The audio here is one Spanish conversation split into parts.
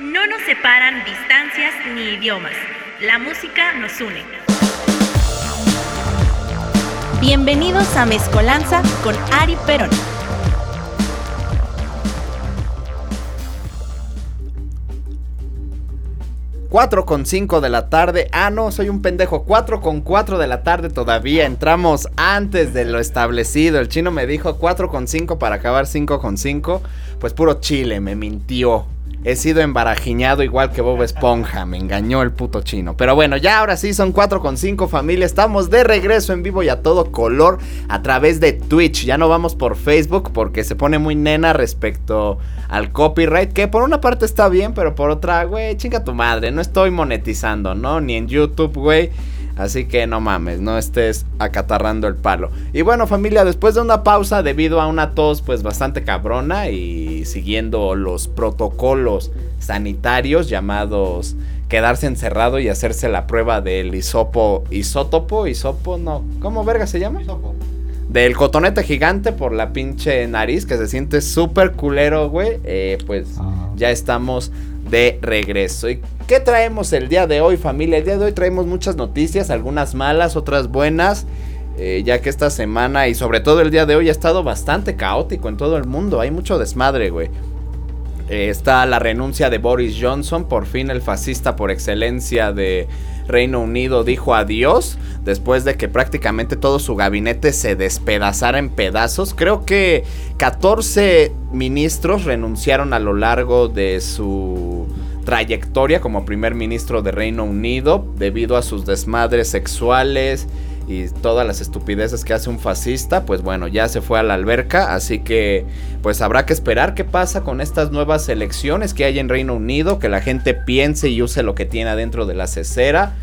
No nos separan distancias ni idiomas. La música nos une. Bienvenidos a Mezcolanza con Ari Perón. 4 con 5 de la tarde. Ah, no, soy un pendejo. 4 con 4 de la tarde todavía. Entramos antes de lo establecido. El chino me dijo 4 con 5 para acabar 5 con 5. Pues puro chile, me mintió. He sido embarajiñado igual que Bob Esponja. Me engañó el puto chino. Pero bueno, ya ahora sí son 4 con 5 familia. Estamos de regreso en vivo y a todo color a través de Twitch. Ya no vamos por Facebook porque se pone muy nena respecto al copyright. Que por una parte está bien, pero por otra, güey, chinga tu madre. No estoy monetizando, ¿no? Ni en YouTube, güey. Así que no mames, no estés acatarrando el palo. Y bueno familia, después de una pausa debido a una tos pues bastante cabrona y siguiendo los protocolos sanitarios llamados quedarse encerrado y hacerse la prueba del isopo, isótopo, isopo, no, ¿cómo verga se llama? Isopo. Del cotonete gigante por la pinche nariz que se siente súper culero, güey. Eh, pues ah. ya estamos de regreso. ¿Y qué traemos el día de hoy, familia? El día de hoy traemos muchas noticias, algunas malas, otras buenas. Eh, ya que esta semana y sobre todo el día de hoy ha estado bastante caótico en todo el mundo. Hay mucho desmadre, güey. Eh, está la renuncia de Boris Johnson, por fin el fascista por excelencia de Reino Unido dijo adiós después de que prácticamente todo su gabinete se despedazara en pedazos. Creo que 14 ministros renunciaron a lo largo de su trayectoria como primer ministro de Reino Unido debido a sus desmadres sexuales y todas las estupideces que hace un fascista, pues bueno, ya se fue a la alberca, así que pues habrá que esperar qué pasa con estas nuevas elecciones que hay en Reino Unido, que la gente piense y use lo que tiene adentro de la cesera.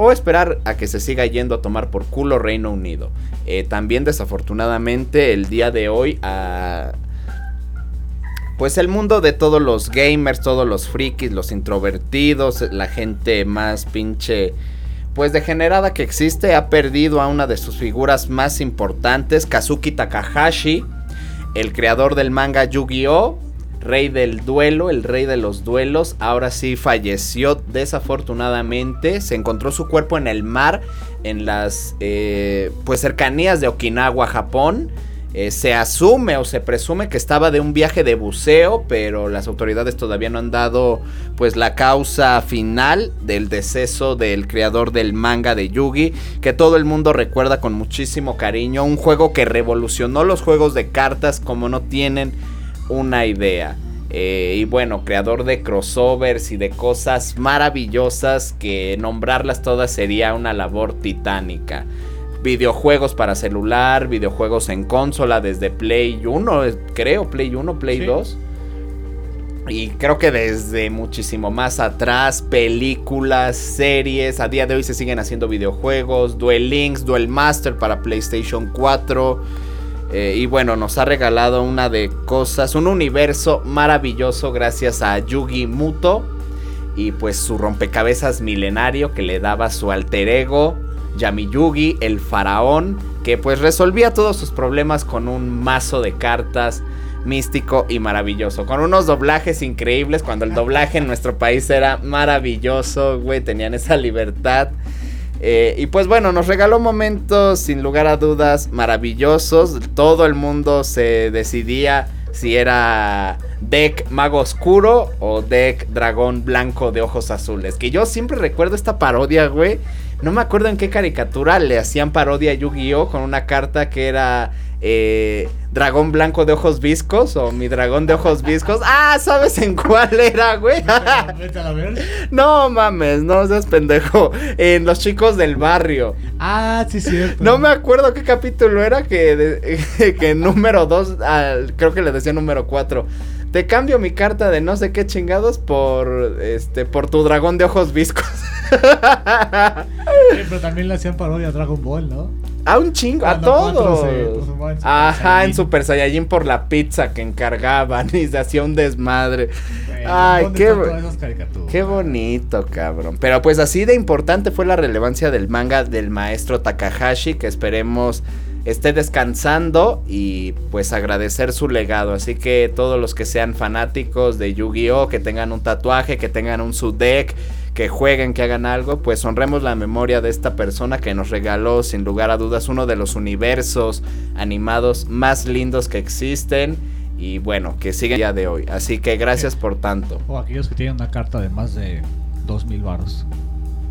O esperar a que se siga yendo a tomar por culo Reino Unido. Eh, también desafortunadamente el día de hoy a... Pues el mundo de todos los gamers, todos los frikis, los introvertidos, la gente más pinche pues degenerada que existe, ha perdido a una de sus figuras más importantes, Kazuki Takahashi, el creador del manga Yu-Gi-Oh! Rey del duelo, el rey de los duelos, ahora sí falleció desafortunadamente. Se encontró su cuerpo en el mar, en las eh, pues cercanías de Okinawa, Japón. Eh, se asume o se presume que estaba de un viaje de buceo, pero las autoridades todavía no han dado pues la causa final del deceso del creador del manga de Yugi, que todo el mundo recuerda con muchísimo cariño, un juego que revolucionó los juegos de cartas como no tienen una idea. Eh, y bueno, creador de crossovers y de cosas maravillosas que nombrarlas todas sería una labor titánica videojuegos para celular, videojuegos en consola desde Play 1, creo, Play 1, Play 2. Y creo que desde muchísimo más atrás, películas, series, a día de hoy se siguen haciendo videojuegos, Duel Links, Duel Master para PlayStation 4. Eh, y bueno, nos ha regalado una de cosas, un universo maravilloso gracias a Yugi Muto y pues su rompecabezas milenario que le daba su alter ego Yamiyugi, el faraón, que pues resolvía todos sus problemas con un mazo de cartas místico y maravilloso. Con unos doblajes increíbles, cuando el doblaje en nuestro país era maravilloso, güey, tenían esa libertad. Eh, y pues bueno, nos regaló momentos sin lugar a dudas maravillosos. Todo el mundo se decidía si era deck mago oscuro o deck dragón blanco de ojos azules. Que yo siempre recuerdo esta parodia, güey no me acuerdo en qué caricatura le hacían parodia a Yu-Gi-Oh! con una carta que era eh, Dragón Blanco de Ojos Viscos o Mi Dragón de Ojos Viscos. Ah, ¿sabes en cuál era, güey? no mames, no seas pendejo. En Los Chicos del Barrio. Ah, sí, cierto. No me acuerdo qué capítulo era que, que número 2, creo que le decía número 4 te cambio mi carta de no sé qué chingados por este por tu dragón de ojos viscos. pero también le hacían parodia a Dragon Ball, ¿no? A un chingo, a todos. Ajá, en Super Saiyajin por la pizza que encargaban y se hacía un desmadre. Ay, qué, qué bonito, cabrón. Pero pues así de importante fue la relevancia del manga del maestro Takahashi, que esperemos esté descansando y pues agradecer su legado. Así que todos los que sean fanáticos de Yu-Gi-Oh, que tengan un tatuaje, que tengan un deck, que jueguen, que hagan algo, pues honremos la memoria de esta persona que nos regaló sin lugar a dudas uno de los universos animados más lindos que existen y bueno, que sigue el día de hoy. Así que gracias por tanto. O aquellos que tienen una carta de más de dos mil baros.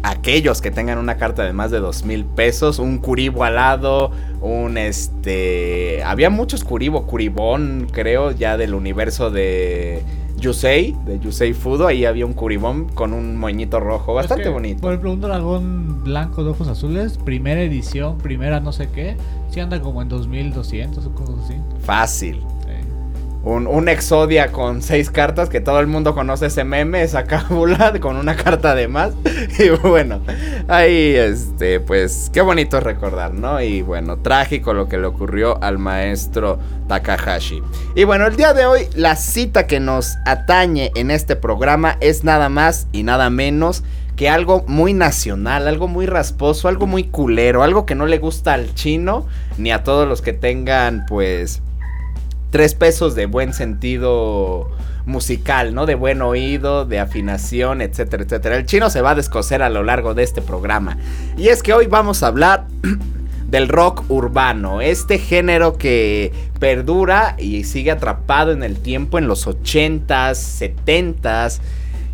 Aquellos que tengan una carta de más de dos mil pesos, un curibo alado, un este... Había muchos curibo, curibón, creo, ya del universo de Yusei, de Yusei Fudo, ahí había un curibón con un moñito rojo, bastante bonito. Por ejemplo, un dragón blanco de ojos azules, primera edición, primera no sé qué, si anda como en 2200 o cosas así. Fácil un, Exodia con seis cartas que todo el mundo conoce ese meme, esa cábula con una carta de más. Y bueno, ahí este, pues qué bonito recordar, ¿no? Y bueno, trágico lo que le ocurrió al maestro Takahashi. Y bueno, el día de hoy la cita que nos atañe en este programa es nada más y nada menos que algo muy nacional, algo muy rasposo, algo muy culero, algo que no le gusta al chino ni a todos los que tengan pues tres pesos de buen sentido musical, ¿no? De buen oído, de afinación, etcétera, etcétera. El chino se va a descoser a lo largo de este programa. Y es que hoy vamos a hablar del rock urbano, este género que perdura y sigue atrapado en el tiempo en los 80s, 70s.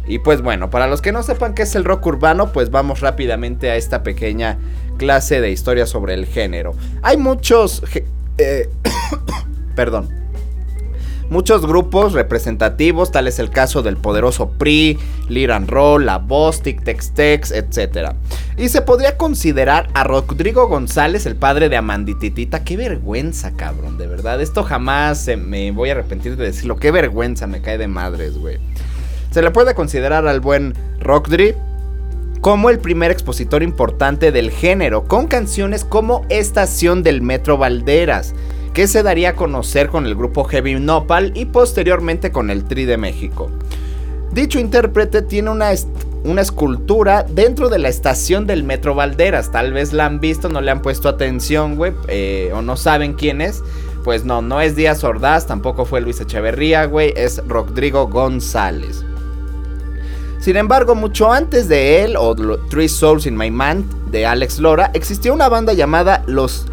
Y pues bueno, para los que no sepan qué es el rock urbano, pues vamos rápidamente a esta pequeña clase de historia sobre el género. Hay muchos... Eh, perdón muchos grupos representativos, tal es el caso del poderoso PRI, Liran Roll, La Bostic, Tex-Tex, etc. Y se podría considerar a Rodrigo González el padre de Amandititita. Qué vergüenza, cabrón, de verdad. Esto jamás me voy a arrepentir de decirlo. Qué vergüenza, me cae de madres, güey. Se le puede considerar al buen Rockdri como el primer expositor importante del género, con canciones como Estación del Metro Valderas, que se daría a conocer con el grupo Heavy Nopal y posteriormente con el Tri de México. Dicho intérprete tiene una, una escultura dentro de la estación del Metro Valderas. Tal vez la han visto, no le han puesto atención, güey, eh, o no saben quién es. Pues no, no es Díaz Ordaz, tampoco fue Luis Echeverría, güey, es Rodrigo González. Sin embargo, mucho antes de él, o Three Souls in My Mind, de Alex Lora, existió una banda llamada Los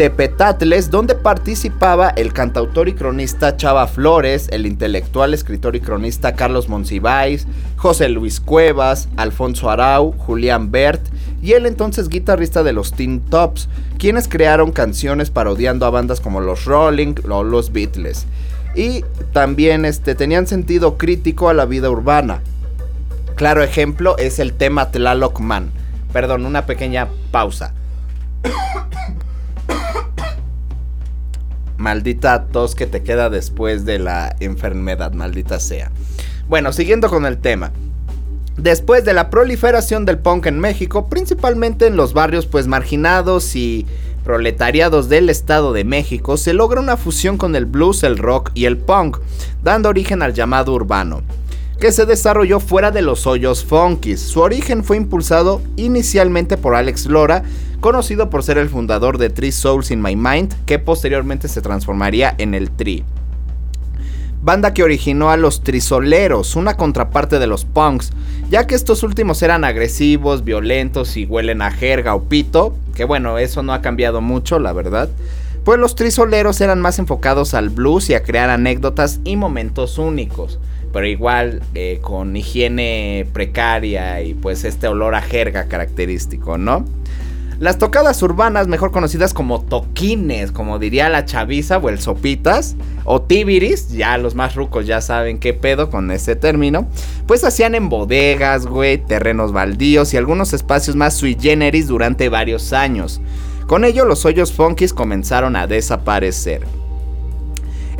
Tepetatles, donde participaba el cantautor y cronista Chava Flores, el intelectual, escritor y cronista Carlos Monsiváis, José Luis Cuevas, Alfonso Arau, Julián Bert y el entonces guitarrista de los Teen Tops, quienes crearon canciones parodiando a bandas como los Rolling o los Beatles. Y también este, tenían sentido crítico a la vida urbana. Claro ejemplo es el tema Tlaloc Man. Perdón, una pequeña pausa. Maldita tos que te queda después de la enfermedad, maldita sea. Bueno, siguiendo con el tema. Después de la proliferación del punk en México, principalmente en los barrios pues marginados y proletariados del Estado de México, se logra una fusión con el blues, el rock y el punk, dando origen al llamado urbano que se desarrolló fuera de los hoyos funkies. Su origen fue impulsado inicialmente por Alex Lora, conocido por ser el fundador de Three Souls in My Mind, que posteriormente se transformaría en el Tri. Banda que originó a los trisoleros, una contraparte de los punks, ya que estos últimos eran agresivos, violentos y huelen a jerga o pito, que bueno, eso no ha cambiado mucho, la verdad. Pues los trisoleros eran más enfocados al blues y a crear anécdotas y momentos únicos pero igual eh, con higiene precaria y pues este olor a jerga característico, ¿no? Las tocadas urbanas, mejor conocidas como toquines, como diría la chaviza o el sopitas, o tibiris, ya los más rucos ya saben qué pedo con ese término, pues hacían en bodegas, güey, terrenos baldíos y algunos espacios más sui generis durante varios años. Con ello los hoyos funkis comenzaron a desaparecer.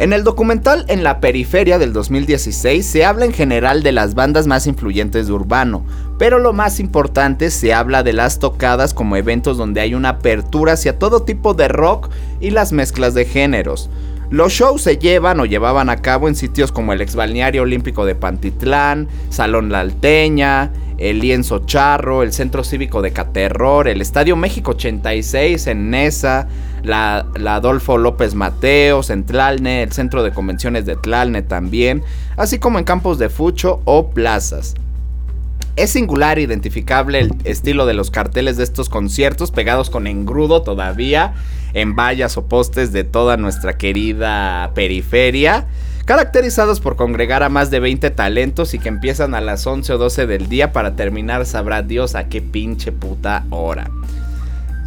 En el documental En la periferia del 2016 se habla en general de las bandas más influyentes de Urbano, pero lo más importante se habla de las tocadas como eventos donde hay una apertura hacia todo tipo de rock y las mezclas de géneros. Los shows se llevan o llevaban a cabo en sitios como el ex balneario olímpico de Pantitlán, Salón La Alteña, el Lienzo Charro, el Centro Cívico de Caterror, el Estadio México 86 en Nesa, la, la Adolfo López Mateos, en Tlalne, el Centro de Convenciones de Tlalne también, así como en campos de fucho o plazas. Es singular e identificable el estilo de los carteles de estos conciertos pegados con engrudo todavía en vallas o postes de toda nuestra querida periferia, caracterizados por congregar a más de 20 talentos y que empiezan a las 11 o 12 del día para terminar sabrá Dios a qué pinche puta hora.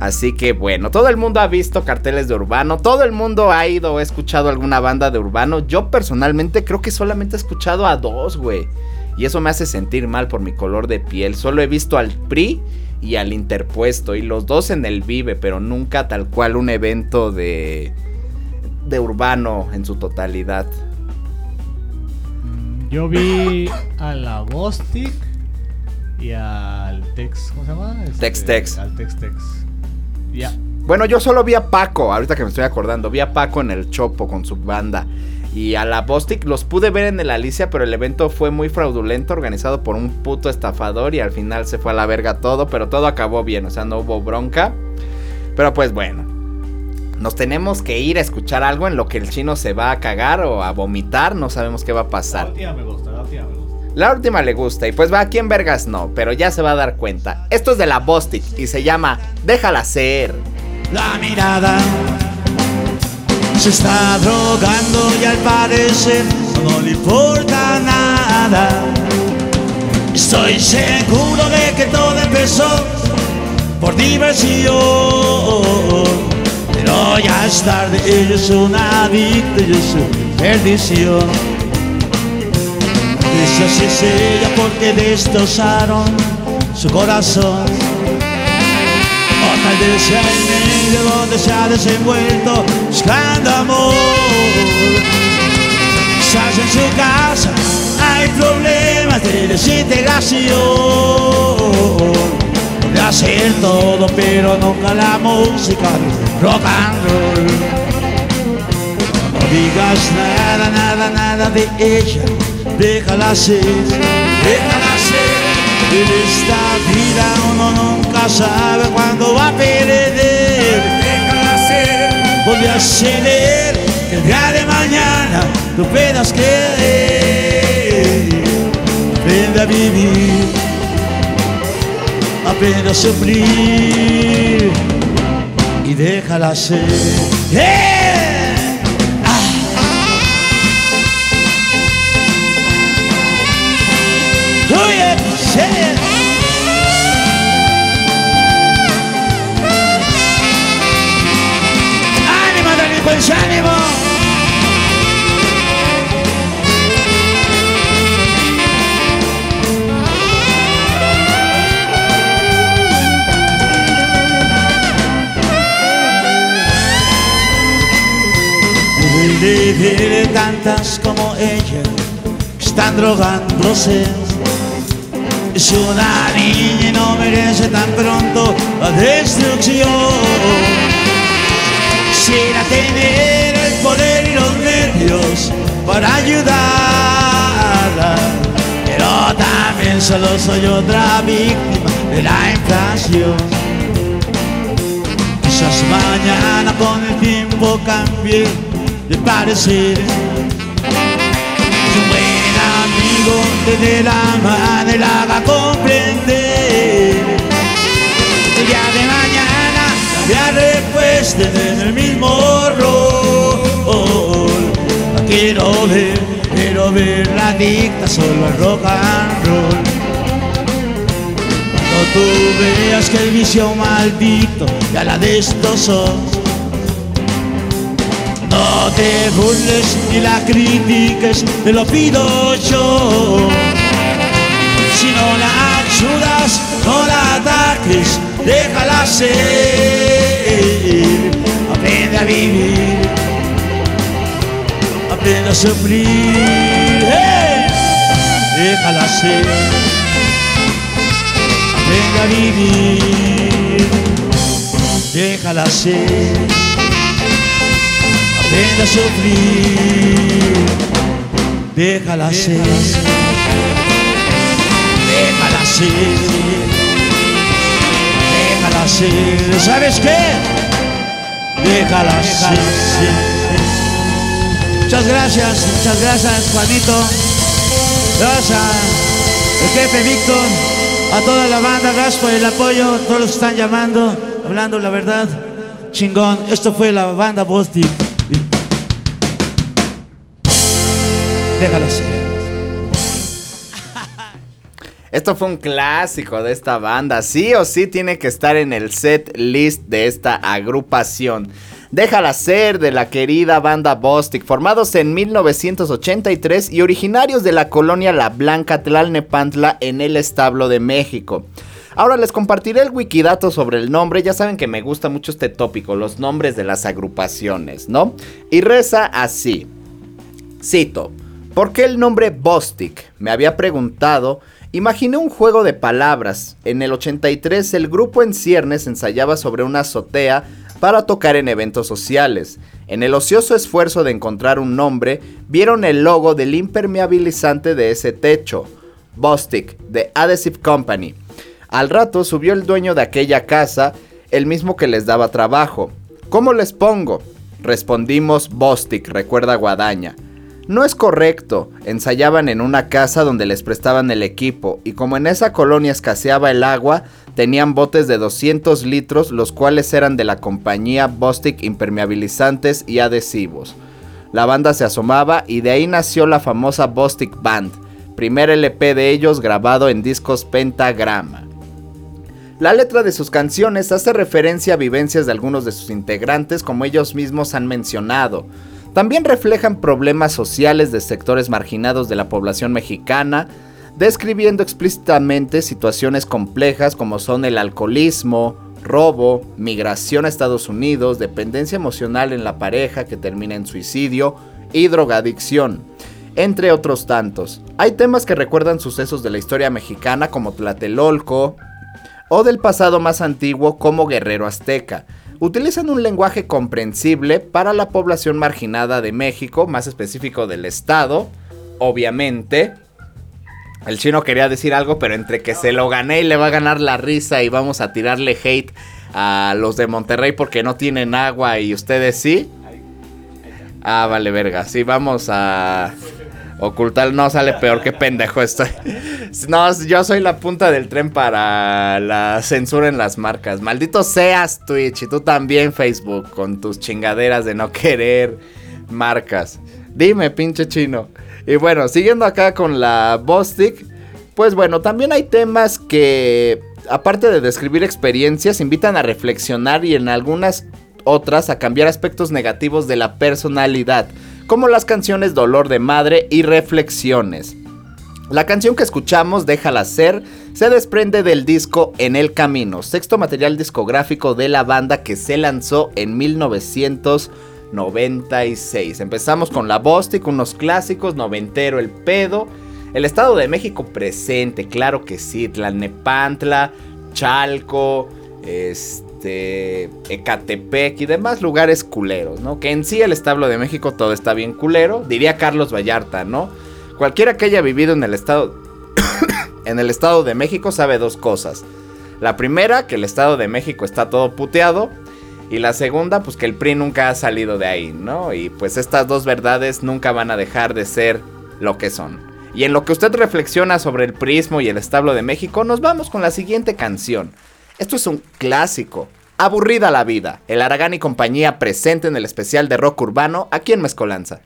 Así que bueno, todo el mundo ha visto carteles de urbano, todo el mundo ha ido o escuchado alguna banda de urbano. Yo personalmente creo que solamente he escuchado a dos, güey. Y eso me hace sentir mal por mi color de piel. Solo he visto al PRI y al Interpuesto. Y los dos en el Vive, pero nunca tal cual un evento de. de urbano en su totalidad. Mm, Yo vi a la Bostic y al Tex. ¿Cómo se llama? Este, Tex Tex. Al Tex Tex. Ya. Bueno, yo solo vi a Paco, ahorita que me estoy acordando. Vi a Paco en el Chopo con su banda. Y a la Bostic los pude ver en el Alicia, pero el evento fue muy fraudulento, organizado por un puto estafador y al final se fue a la verga todo, pero todo acabó bien, o sea, no hubo bronca. Pero pues bueno, nos tenemos que ir a escuchar algo en lo que el chino se va a cagar o a vomitar, no sabemos qué va a La pasar. última me gusta, la última me gusta. La última le gusta y pues va aquí en vergas no, pero ya se va a dar cuenta. Esto es de la Bostic y se llama Déjala ser. La mirada se está drogando y al parecer no le importa nada. Estoy seguro de que todo empezó por diversión. Pero ya es tarde, ella es una adicta y es su perdición. Esa sí es ella porque destrozaron su corazón. O tal vez sea el medio donde se ha desenvuelto buscando amor. Quizás en su casa hay problemas de desintegración. De hacer todo, pero nunca la música rock. No digas nada, nada, nada de ella. Déjala ser, déjala ser. En esta vida uno nunca sabe cuándo va a perder. Déjala ser. Podría ser que el día de mañana tú puedas creer. Aprende a vivir, aprende a sufrir y déjala ser. ¡Yeah! ¡Ánimo, delincuencia, ánimo! De ver tantas como ella están drogándose. Es una niña y no merece tan pronto la destrucción. Quisiera tener el poder y los medios para ayudarla, pero también solo soy otra víctima de la inflación. Quizás mañana con el tiempo cambie de parecer. Un buen amigo te dé la mano y la haga comprender. El día cambiar después en el mismo rol. Quiero ver, quiero ver la dicta solo al rock and roll. Cuando tú veas que el vicio maldito ya la destrozó. No te burles ni la critiques, te lo pido yo. Si no la ayudas, no la ataques, déjala ser. Vivir, a sufrir. ¡Hey! Déjala ser, aprende a vivir, déjala ser aprende a sufrir, déjala ser, déjala ser, déjala ser. ¿Sabes qué? Déjala así. Muchas gracias, muchas gracias, Juanito. Gracias al jefe Víctor, a toda la banda, gracias por el apoyo, todos los que están llamando, hablando la verdad. Chingón, esto fue la banda Bostic. Déjala así. Esto fue un clásico de esta banda. Sí o sí tiene que estar en el set list de esta agrupación. Déjala ser de la querida banda Bostic, formados en 1983 y originarios de la colonia La Blanca Tlalnepantla en el establo de México. Ahora les compartiré el wikidato sobre el nombre, ya saben que me gusta mucho este tópico, los nombres de las agrupaciones, ¿no? Y reza así. Cito, ¿por qué el nombre Bostic? Me había preguntado Imaginé un juego de palabras. En el 83 el grupo en ciernes ensayaba sobre una azotea para tocar en eventos sociales. En el ocioso esfuerzo de encontrar un nombre, vieron el logo del impermeabilizante de ese techo, Bostic, de Adhesive Company. Al rato subió el dueño de aquella casa, el mismo que les daba trabajo. ¿Cómo les pongo? Respondimos Bostic, recuerda Guadaña. No es correcto, ensayaban en una casa donde les prestaban el equipo y como en esa colonia escaseaba el agua, tenían botes de 200 litros los cuales eran de la compañía Bostic Impermeabilizantes y Adhesivos. La banda se asomaba y de ahí nació la famosa Bostic Band, primer LP de ellos grabado en discos Pentagrama. La letra de sus canciones hace referencia a vivencias de algunos de sus integrantes como ellos mismos han mencionado, también reflejan problemas sociales de sectores marginados de la población mexicana, describiendo explícitamente situaciones complejas como son el alcoholismo, robo, migración a Estados Unidos, dependencia emocional en la pareja que termina en suicidio y drogadicción, entre otros tantos. Hay temas que recuerdan sucesos de la historia mexicana como Tlatelolco o del pasado más antiguo como Guerrero Azteca, utilizan un lenguaje comprensible para la población marginada de México, más específico del estado, obviamente. El chino quería decir algo, pero entre que se lo gané y le va a ganar la risa y vamos a tirarle hate a los de Monterrey porque no tienen agua y ustedes sí. Ah, vale, verga. Sí, vamos a ocultar. No sale peor que pendejo estoy. No, yo soy la punta del tren para la censura en las marcas. Maldito seas Twitch y tú también Facebook con tus chingaderas de no querer marcas. Dime, pinche chino. Y bueno, siguiendo acá con la Bostic, pues bueno, también hay temas que, aparte de describir experiencias, invitan a reflexionar y en algunas otras a cambiar aspectos negativos de la personalidad, como las canciones Dolor de Madre y Reflexiones. La canción que escuchamos, Déjala ser, se desprende del disco En el Camino, sexto material discográfico de la banda que se lanzó en 1996. Empezamos con la Bostic, unos clásicos, noventero el pedo. El Estado de México presente, claro que sí, Tlalnepantla, Chalco, este, Ecatepec y demás lugares culeros, ¿no? Que en sí el Estado de México todo está bien culero, diría Carlos Vallarta, ¿no? Cualquiera que haya vivido en el estado en el estado de México sabe dos cosas. La primera, que el estado de México está todo puteado. Y la segunda, pues que el PRI nunca ha salido de ahí, ¿no? Y pues estas dos verdades nunca van a dejar de ser lo que son. Y en lo que usted reflexiona sobre el prismo y el establo de México, nos vamos con la siguiente canción. Esto es un clásico. Aburrida la vida. El Aragán y compañía presente en el especial de rock urbano aquí en Mezcolanza.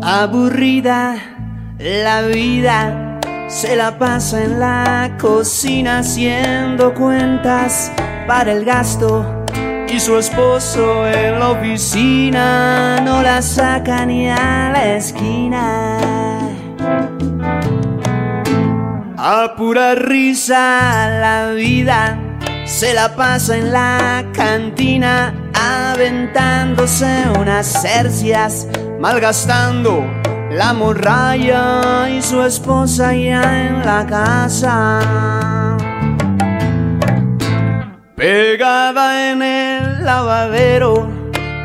aburrida la vida se la pasa en la cocina haciendo cuentas para el gasto y su esposo en la oficina no la saca ni a la esquina. A pura risa la vida se la pasa en la cantina aventándose unas cercias malgastando la morralla y su esposa ya en la casa. Pegada en el lavadero,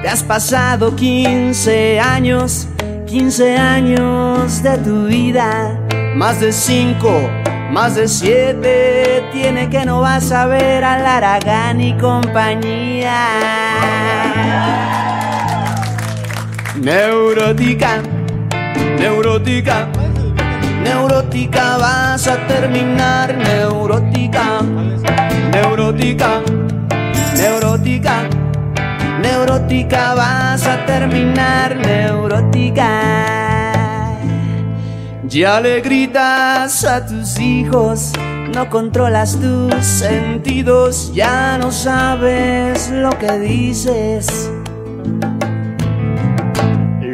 te has pasado 15 años, 15 años de tu vida, más de 5, más de 7, tiene que no vas a ver al Aragán y compañía. Neurótica, neurótica, neurótica, vas a terminar, neurótica, neurótica, neurótica, neurótica, vas a terminar, neurótica. Ya le gritas a tus hijos, no controlas tus sentidos, ya no sabes lo que dices.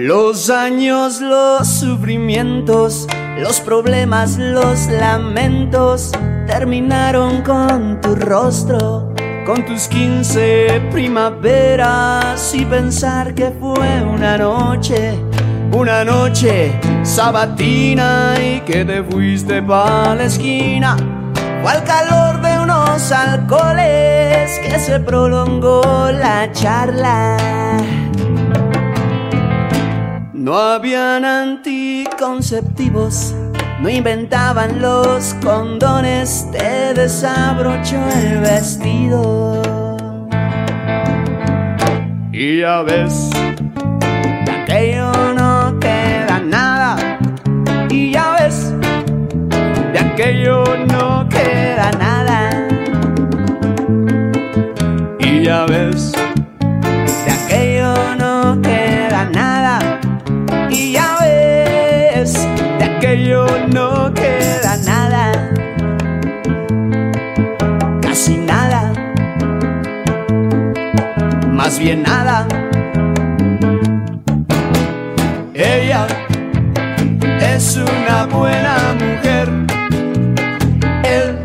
Los años, los sufrimientos, los problemas, los lamentos terminaron con tu rostro, con tus 15 primaveras y pensar que fue una noche, una noche sabatina y que te fuiste pa' la esquina. Fue al calor de unos alcoholes que se prolongó la charla. No habían anticonceptivos, no inventaban los condones, te desabrochó el vestido. Y ya ves, de aquello no queda nada. Casi nada. Más bien nada. Ella es una buena mujer. Él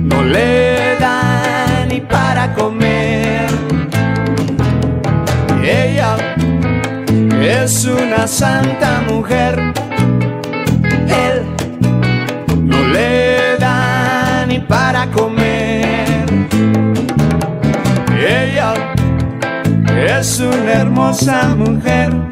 no le da ni para comer. Ella es una santa mujer. Hermosa mujer.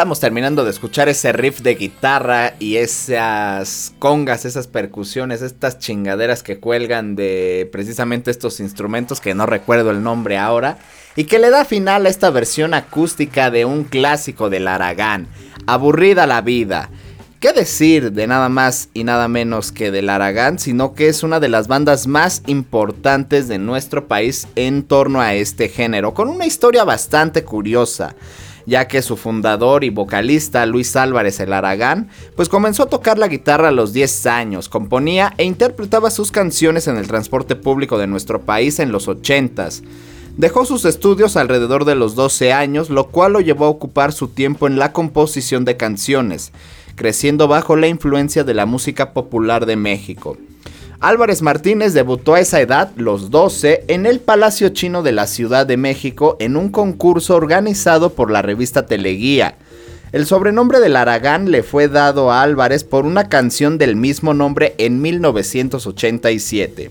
Estamos terminando de escuchar ese riff de guitarra y esas congas, esas percusiones, estas chingaderas que cuelgan de precisamente estos instrumentos que no recuerdo el nombre ahora y que le da final a esta versión acústica de un clásico del Aragán, Aburrida la vida. ¿Qué decir de nada más y nada menos que del Aragán, sino que es una de las bandas más importantes de nuestro país en torno a este género, con una historia bastante curiosa ya que su fundador y vocalista Luis Álvarez el Aragán, pues comenzó a tocar la guitarra a los 10 años, componía e interpretaba sus canciones en el transporte público de nuestro país en los 80s. Dejó sus estudios alrededor de los 12 años, lo cual lo llevó a ocupar su tiempo en la composición de canciones, creciendo bajo la influencia de la música popular de México. Álvarez Martínez debutó a esa edad, los 12, en el Palacio Chino de la Ciudad de México en un concurso organizado por la revista Teleguía. El sobrenombre del Aragán le fue dado a Álvarez por una canción del mismo nombre en 1987.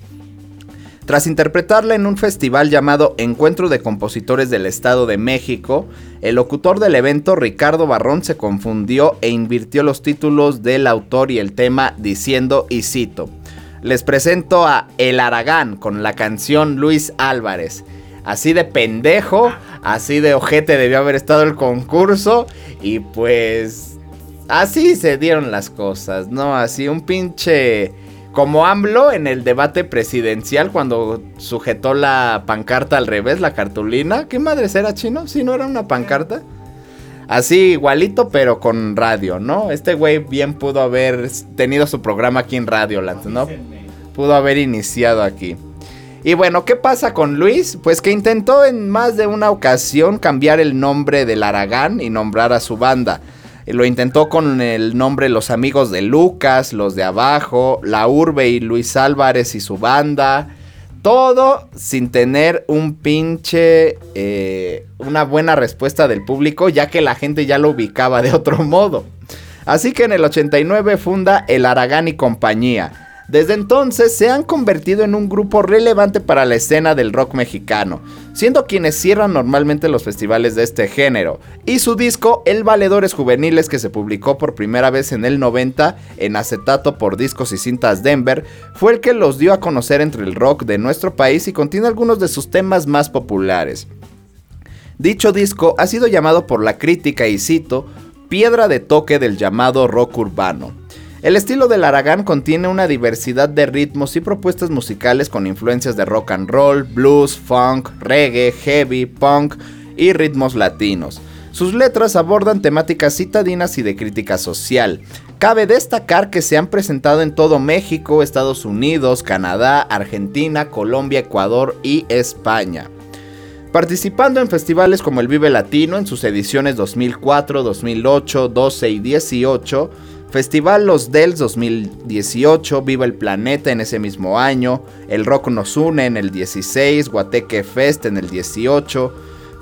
Tras interpretarla en un festival llamado Encuentro de Compositores del Estado de México, el locutor del evento Ricardo Barrón se confundió e invirtió los títulos del autor y el tema diciendo y cito les presento a El Aragán con la canción Luis Álvarez. Así de pendejo, así de ojete debió haber estado el concurso y pues así se dieron las cosas, ¿no? Así un pinche... Como AMLO en el debate presidencial cuando sujetó la pancarta al revés, la cartulina. ¿Qué madres era chino? Si no era una pancarta. Así igualito, pero con radio, ¿no? Este güey bien pudo haber tenido su programa aquí en Radioland, ¿no? Pudo haber iniciado aquí. Y bueno, ¿qué pasa con Luis? Pues que intentó en más de una ocasión cambiar el nombre del Aragán y nombrar a su banda. Lo intentó con el nombre Los Amigos de Lucas, Los de Abajo, La Urbe y Luis Álvarez y su banda. Todo sin tener un pinche. Eh, una buena respuesta del público, ya que la gente ya lo ubicaba de otro modo. Así que en el 89 funda el Aragán y compañía. Desde entonces se han convertido en un grupo relevante para la escena del rock mexicano, siendo quienes cierran normalmente los festivales de este género. Y su disco El Valedores Juveniles, que se publicó por primera vez en el 90 en acetato por discos y cintas Denver, fue el que los dio a conocer entre el rock de nuestro país y contiene algunos de sus temas más populares. Dicho disco ha sido llamado por la crítica y cito, piedra de toque del llamado rock urbano. El estilo del Aragán contiene una diversidad de ritmos y propuestas musicales con influencias de rock and roll, blues, funk, reggae, heavy, punk y ritmos latinos. Sus letras abordan temáticas citadinas y de crítica social. Cabe destacar que se han presentado en todo México, Estados Unidos, Canadá, Argentina, Colombia, Ecuador y España. Participando en festivales como el Vive Latino en sus ediciones 2004, 2008, 12 y 18, Festival Los Dels 2018, Viva el Planeta en ese mismo año, El Rock Nos Une en el 16, Guateque Fest en el 18,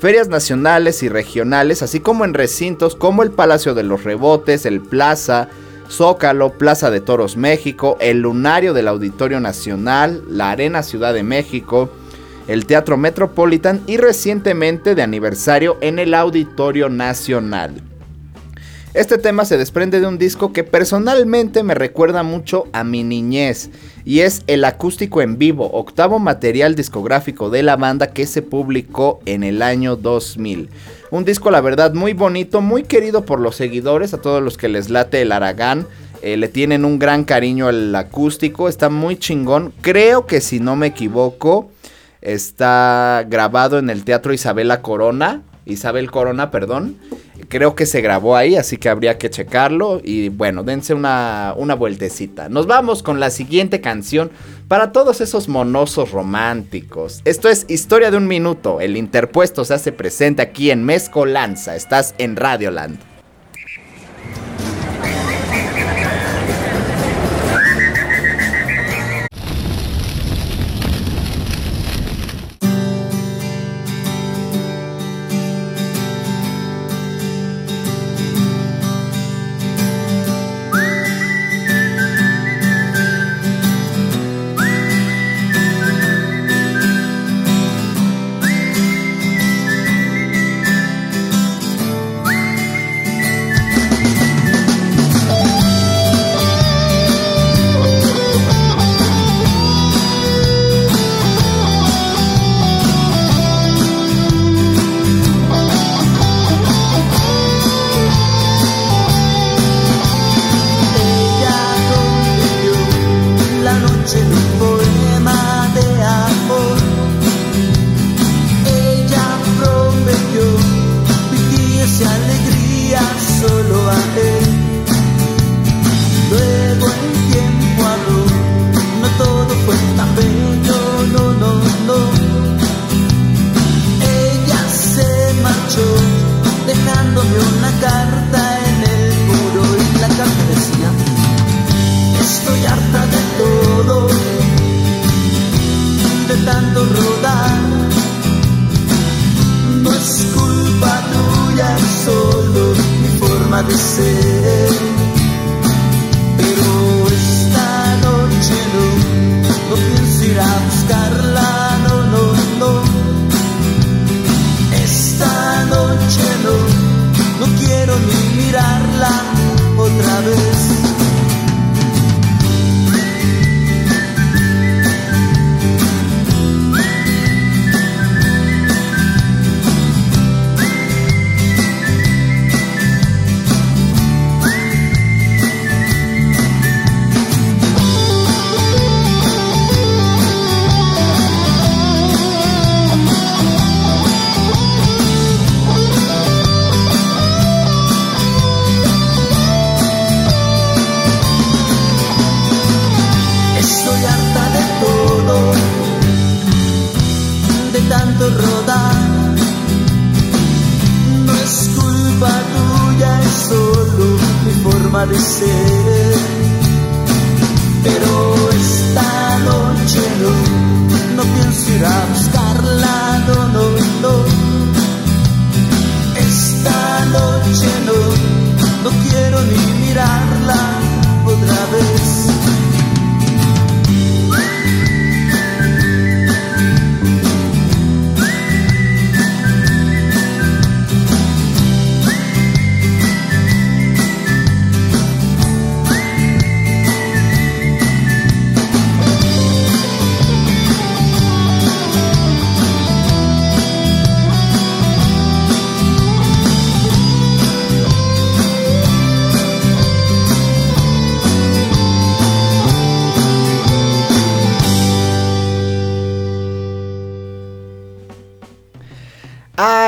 ferias nacionales y regionales, así como en recintos como el Palacio de los Rebotes, el Plaza, Zócalo, Plaza de Toros México, el Lunario del Auditorio Nacional, la Arena Ciudad de México, el Teatro Metropolitan y recientemente de aniversario en el Auditorio Nacional. Este tema se desprende de un disco que personalmente me recuerda mucho a mi niñez y es el acústico en vivo, octavo material discográfico de la banda que se publicó en el año 2000. Un disco la verdad muy bonito, muy querido por los seguidores, a todos los que les late el Aragán. Eh, le tienen un gran cariño al acústico, está muy chingón. Creo que si no me equivoco, está grabado en el Teatro Isabela Corona, Isabel Corona, perdón. Creo que se grabó ahí, así que habría que checarlo. Y bueno, dense una, una vueltecita. Nos vamos con la siguiente canción para todos esos monosos románticos. Esto es Historia de un Minuto. El interpuesto se hace presente aquí en Mezcolanza. Estás en Radioland. mirarla otra vez.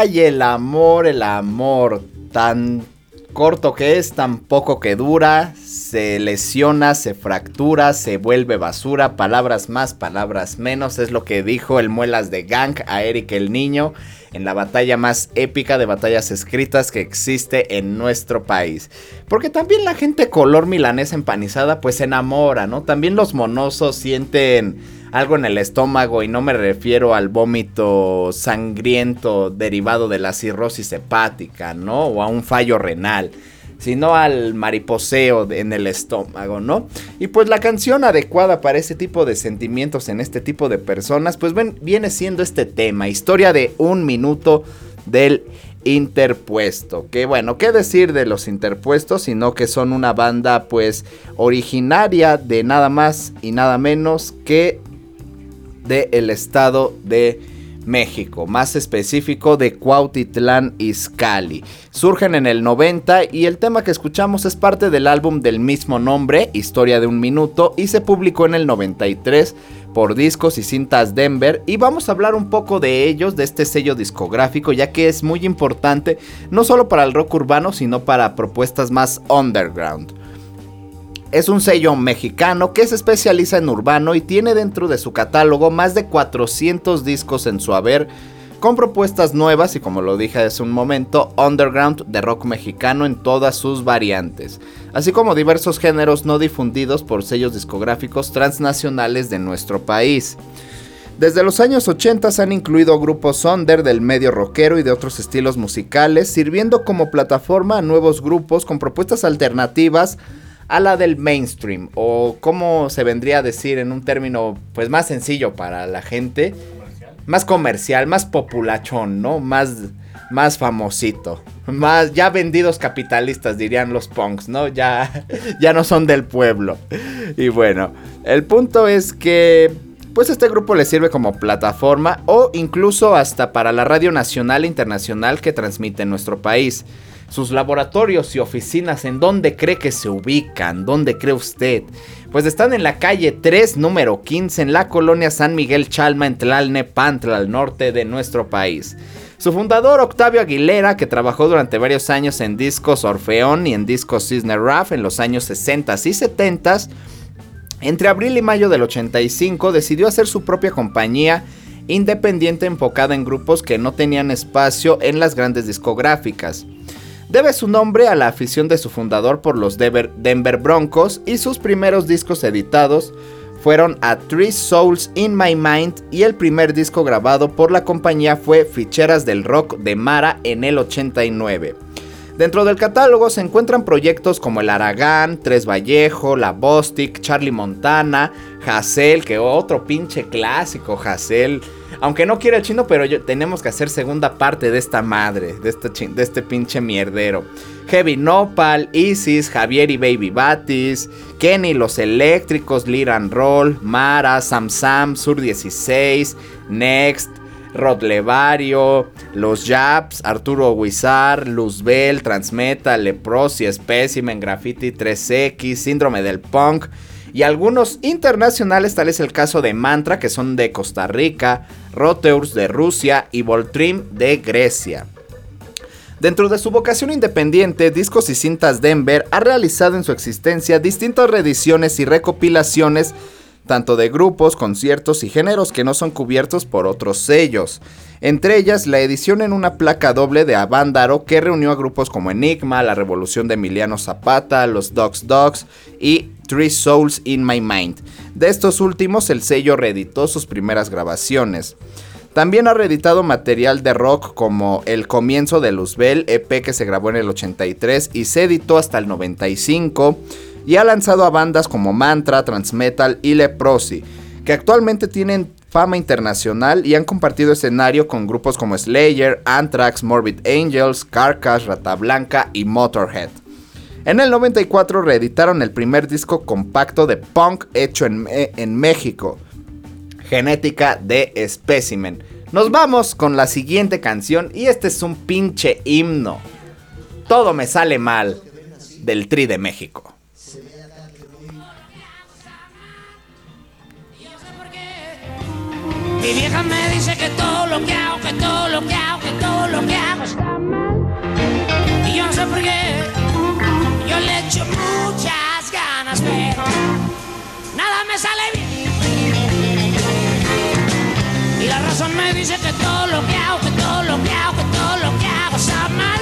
Ay, el amor, el amor, tan corto que es, tan poco que dura, se lesiona, se fractura, se vuelve basura, palabras más, palabras menos, es lo que dijo el Muelas de Gang a Eric el Niño en la batalla más épica de batallas escritas que existe en nuestro país. Porque también la gente color milanesa empanizada pues se enamora, ¿no? También los monosos sienten algo en el estómago y no me refiero al vómito sangriento derivado de la cirrosis hepática, ¿no? O a un fallo renal sino al mariposeo de- en el estómago, ¿no? Y pues la canción adecuada para ese tipo de sentimientos en este tipo de personas, pues ven- viene siendo este tema, historia de un minuto del interpuesto. Que bueno, qué decir de los interpuestos, sino que son una banda pues originaria de nada más y nada menos que del estado de México, más específico de Cuautitlán Izcalli. Surgen en el 90 y el tema que escuchamos es parte del álbum del mismo nombre, Historia de un Minuto, y se publicó en el 93 por discos y cintas Denver y vamos a hablar un poco de ellos, de este sello discográfico, ya que es muy importante no solo para el rock urbano, sino para propuestas más underground. Es un sello mexicano que se especializa en urbano y tiene dentro de su catálogo más de 400 discos en su haber, con propuestas nuevas y como lo dije hace un momento, underground de rock mexicano en todas sus variantes, así como diversos géneros no difundidos por sellos discográficos transnacionales de nuestro país. Desde los años 80 se han incluido grupos under del medio rockero y de otros estilos musicales, sirviendo como plataforma a nuevos grupos con propuestas alternativas a la del mainstream o como se vendría a decir en un término pues más sencillo para la gente, más comercial, más populachón, ¿no? Más más famosito, más ya vendidos capitalistas dirían los punks, ¿no? Ya ya no son del pueblo. Y bueno, el punto es que pues este grupo le sirve como plataforma o incluso hasta para la radio nacional e internacional que transmite en nuestro país. Sus laboratorios y oficinas, ¿en dónde cree que se ubican? ¿Dónde cree usted? Pues están en la calle 3, número 15, en la colonia San Miguel Chalma, en Tlalnepantla, al norte de nuestro país. Su fundador, Octavio Aguilera, que trabajó durante varios años en discos Orfeón y en discos Cisne Raff en los años 60 y 70, entre abril y mayo del 85 decidió hacer su propia compañía independiente enfocada en grupos que no tenían espacio en las grandes discográficas. Debe su nombre a la afición de su fundador por los Denver, Broncos y sus primeros discos editados fueron A Three Souls in My Mind y el primer disco grabado por la compañía fue Ficheras del Rock de Mara en el 89. Dentro del catálogo se encuentran proyectos como el Aragán, Tres Vallejo, La Bostic, Charlie Montana, Hassel, que otro pinche clásico, Hassel. Aunque no quiere el chino, pero yo- tenemos que hacer segunda parte de esta madre, de este, de este pinche mierdero. Heavy Nopal, Isis, Javier y Baby Batis, Kenny Los Eléctricos, Lir and Roll, Mara, Sam Sam, Sur 16, Next, Rod Levario, Los Japs, Arturo Huizar, Luzbel, Transmetal, Leprosy, Specimen, Graffiti 3X, Síndrome del Punk y algunos internacionales, tal es el caso de Mantra, que son de Costa Rica, Roteurs de Rusia y Voltrim de Grecia. Dentro de su vocación independiente, Discos y Cintas Denver ha realizado en su existencia distintas reediciones y recopilaciones tanto de grupos, conciertos y géneros que no son cubiertos por otros sellos. Entre ellas, la edición en una placa doble de Avándaro que reunió a grupos como Enigma, La Revolución de Emiliano Zapata, Los Dogs Dogs y Three Souls in My Mind. De estos últimos, el sello reeditó sus primeras grabaciones. También ha reeditado material de rock como El comienzo de Luzbel, EP que se grabó en el 83 y se editó hasta el 95, y ha lanzado a bandas como Mantra, Transmetal y Leprosy, que actualmente tienen fama internacional y han compartido escenario con grupos como Slayer, Anthrax, Morbid Angels, Carcass, Rata Blanca y Motorhead. En el 94 reeditaron el primer disco compacto de punk hecho en, en México, Genética de Specimen. Nos vamos con la siguiente canción y este es un pinche himno. Todo me sale mal del Tri de México. Mi vieja me dice que todo lo que hago, que todo lo que hago, que todo lo que hago está mal. Y yo no sé por qué. Yo le echo muchas ganas, pero nada me sale bien. Y la razón me dice que todo lo que hago, que todo lo que hago, que todo lo que hago está mal.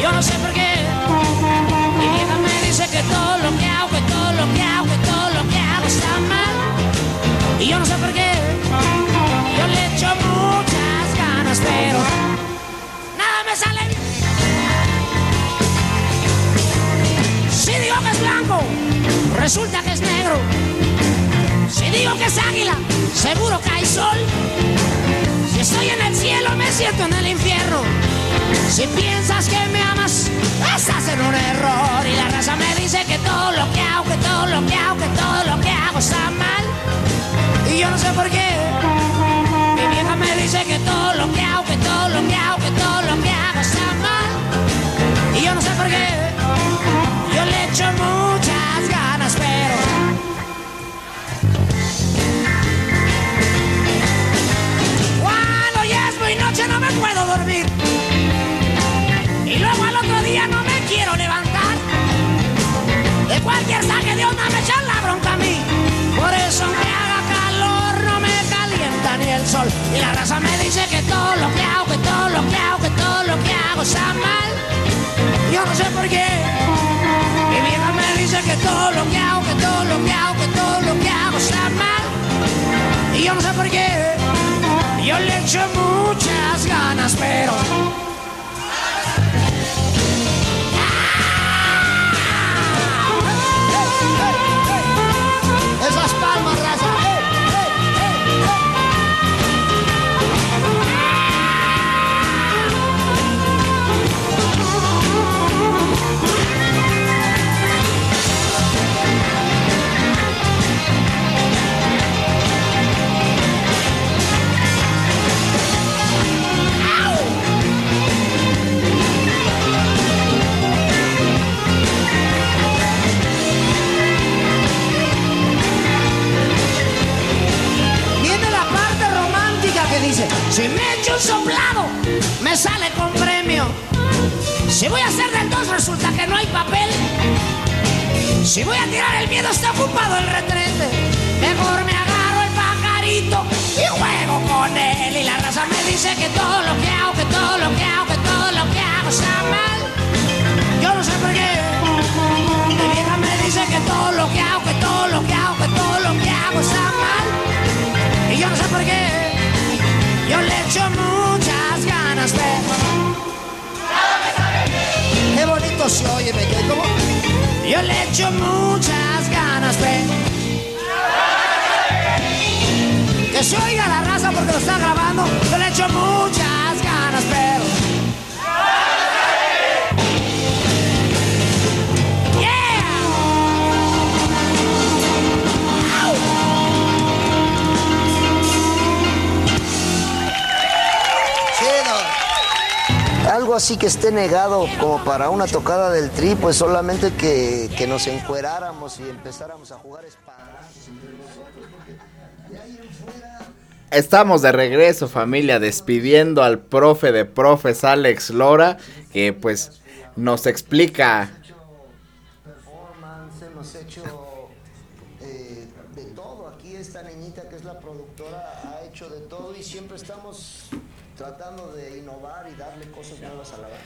Yo no sé por qué. Mi vieja me dice que todo lo que hago, que todo lo que hago, que todo lo que hago está mal. Y yo no sé por qué. Si digo que es blanco, resulta que es negro. Si digo que es águila, seguro que hay sol. Si estoy en el cielo, me siento en el infierno. Si piensas que me amas, estás en un error. Y la raza me dice que todo lo que hago, que todo onda me echan la bronca a mí. Por eso aunque haga calor no me calienta ni el sol. Y la raza me dice que todo lo que hago, que todo lo que hago, que todo lo que hago está mal. Yo no sé por qué. Mi vieja me dice que todo lo que hago, que todo lo que hago, que todo lo que hago está mal. Y yo no sé por qué. Yo le echo muchas ganas, pero si me echo un soplado, me sale con premio. Si voy a hacer del dos, resulta que no hay papel. Si voy a tirar el miedo, está ocupado el retrete. Mejor me agarro el pajarito y juego con él. Y la raza me dice que todo lo que hago, que todo echo muchas ganas, pero que se oiga la raza porque lo está grabando, yo le echo muchas así que esté negado como para una tocada del tri, pues solamente que, que nos encueráramos y empezáramos a jugar espadas entre nosotros. Estamos de regreso, familia, despidiendo al profe de profes Alex Lora, que pues nos explica performance, hemos hecho eh, de todo. Aquí esta niñita que es la productora ha hecho de todo y siempre estamos tratando de innovar y darle cosas nuevas a la banda.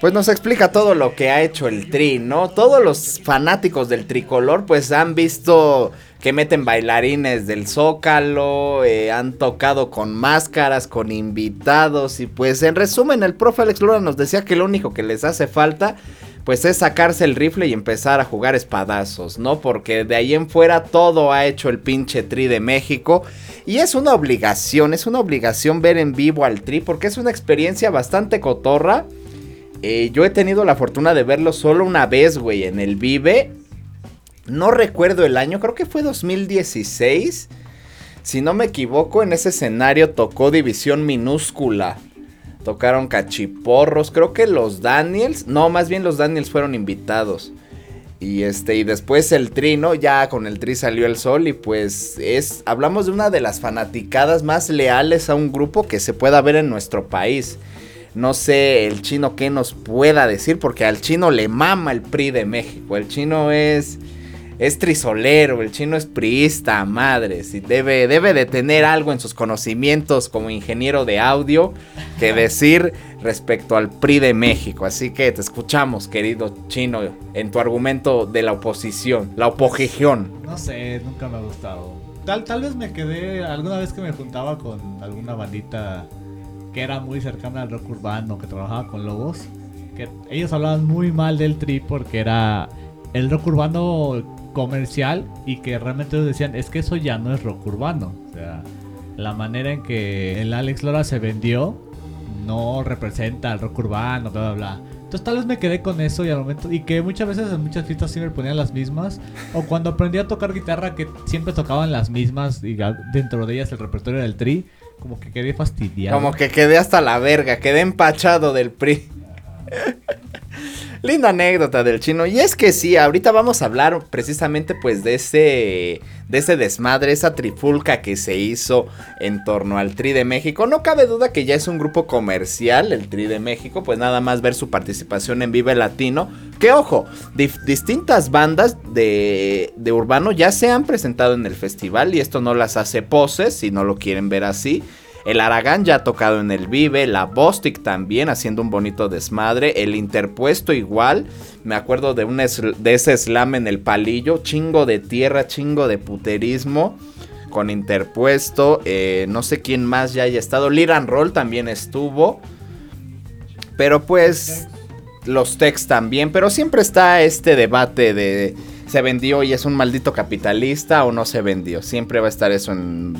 Pues nos explica todo lo que ha hecho el Tri, ¿no? Todos los fanáticos del tricolor pues han visto que meten bailarines del Zócalo, eh, han tocado con máscaras, con invitados y pues en resumen el profe Alex Lora nos decía que lo único que les hace falta pues es sacarse el rifle y empezar a jugar espadazos, ¿no? Porque de ahí en fuera todo ha hecho el pinche Tri de México y es una obligación, es una obligación ver en vivo al Tri porque es una experiencia bastante cotorra. Eh, yo he tenido la fortuna de verlo solo una vez, güey, en el Vive. No recuerdo el año, creo que fue 2016. Si no me equivoco, en ese escenario tocó División Minúscula. Tocaron cachiporros, creo que los Daniels, no, más bien los Daniels fueron invitados. Y este y después el Tri, ¿no? Ya con el Tri salió el sol y pues es hablamos de una de las fanaticadas más leales a un grupo que se pueda ver en nuestro país. No sé el chino qué nos pueda decir porque al chino le mama el PRI de México. El chino es es trisolero, el chino es priista, madres, y debe, debe de tener algo en sus conocimientos como ingeniero de audio que decir respecto al PRI de México. Así que te escuchamos, querido chino, en tu argumento de la oposición, la oposición. No sé, nunca me ha gustado. Tal, tal vez me quedé alguna vez que me juntaba con alguna bandita que era muy cercana al rock urbano, que trabajaba con Lobos. Que ellos hablaban muy mal del tri porque era el rock urbano comercial y que realmente ellos decían, es que eso ya no es rock urbano. O sea, la manera en que el Alex Lora se vendió no representa al rock urbano, bla, bla, bla. Entonces tal vez me quedé con eso y al momento y que muchas veces en muchas fiestas me ponían las mismas o cuando aprendí a tocar guitarra que siempre tocaban las mismas y dentro de ellas el repertorio del tri como que quedé fastidiado. Como que quedé hasta la verga, quedé empachado del PRI. Linda anécdota del chino. Y es que sí, ahorita vamos a hablar precisamente pues de ese de ese desmadre, esa trifulca que se hizo en torno al Tri de México. No cabe duda que ya es un grupo comercial, el Tri de México, pues nada más ver su participación en Vive Latino. Que ojo, distintas bandas de, de urbano ya se han presentado en el festival y esto no las hace poses si no lo quieren ver así. El Aragán ya ha tocado en el Vive, la Bostic también haciendo un bonito desmadre, el Interpuesto igual, me acuerdo de, un de ese slam en el palillo, chingo de tierra, chingo de puterismo con Interpuesto, eh, no sé quién más ya haya estado, Liran Roll también estuvo, pero pues los Tex también, pero siempre está este debate de se vendió y es un maldito capitalista o no se vendió, siempre va a estar eso en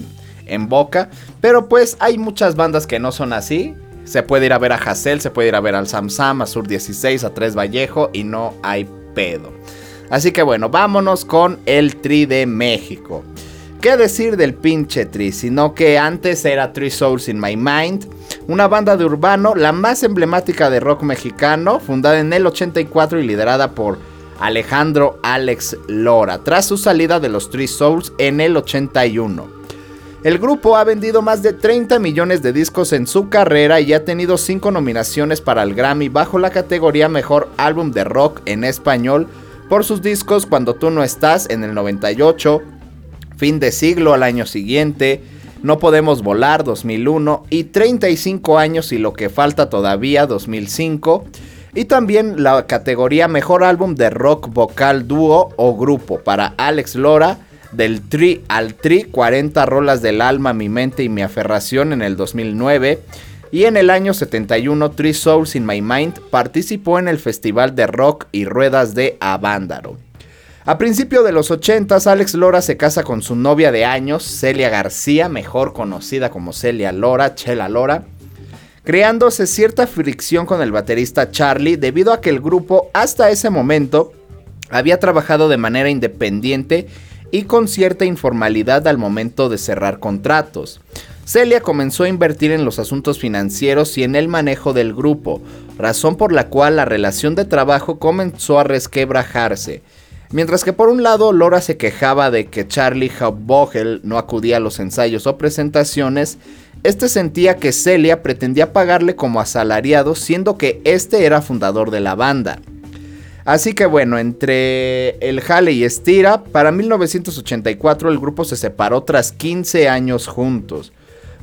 en boca. Pero pues hay muchas bandas que no son así. Se puede ir a ver a Hassel, se puede ir a ver al Sam Sam, a Sur 16, a Tres Vallejo y no hay pedo. Así que bueno, vámonos con el Tri de México. ¿Qué decir del pinche Tri? Sino que antes era Three Souls in My Mind, una banda de urbano, la más emblemática de rock mexicano, fundada en el 84 y liderada por Alejandro Alex Lora, tras su salida de los Three Souls en el 81. El grupo ha vendido más de 30 millones de discos en su carrera y ha tenido 5 nominaciones para el Grammy bajo la categoría Mejor Álbum de Rock en Español por sus discos Cuando tú no estás en el 98, Fin de siglo al año siguiente, No podemos volar 2001 y 35 años y lo que falta todavía 2005. Y también la categoría Mejor Álbum de Rock Vocal Dúo o Grupo para Alex Lora del Tri al Tri, 40 rolas del alma, mi mente y mi aferración en el 2009. Y en el año 71, Three Souls in My Mind participó en el Festival de Rock y Ruedas de Avándaro. A principio de los 80, Alex Lora se casa con su novia de años, Celia García, mejor conocida como Celia Lora, Chela Lora, creándose cierta fricción con el baterista Charlie debido a que el grupo hasta ese momento había trabajado de manera independiente y con cierta informalidad al momento de cerrar contratos. Celia comenzó a invertir en los asuntos financieros y en el manejo del grupo, razón por la cual la relación de trabajo comenzó a resquebrajarse. Mientras que por un lado Laura se quejaba de que Charlie Haubogel no acudía a los ensayos o presentaciones, este sentía que Celia pretendía pagarle como asalariado siendo que este era fundador de la banda. Así que bueno, entre el jale y estira, para 1984 el grupo se separó tras 15 años juntos.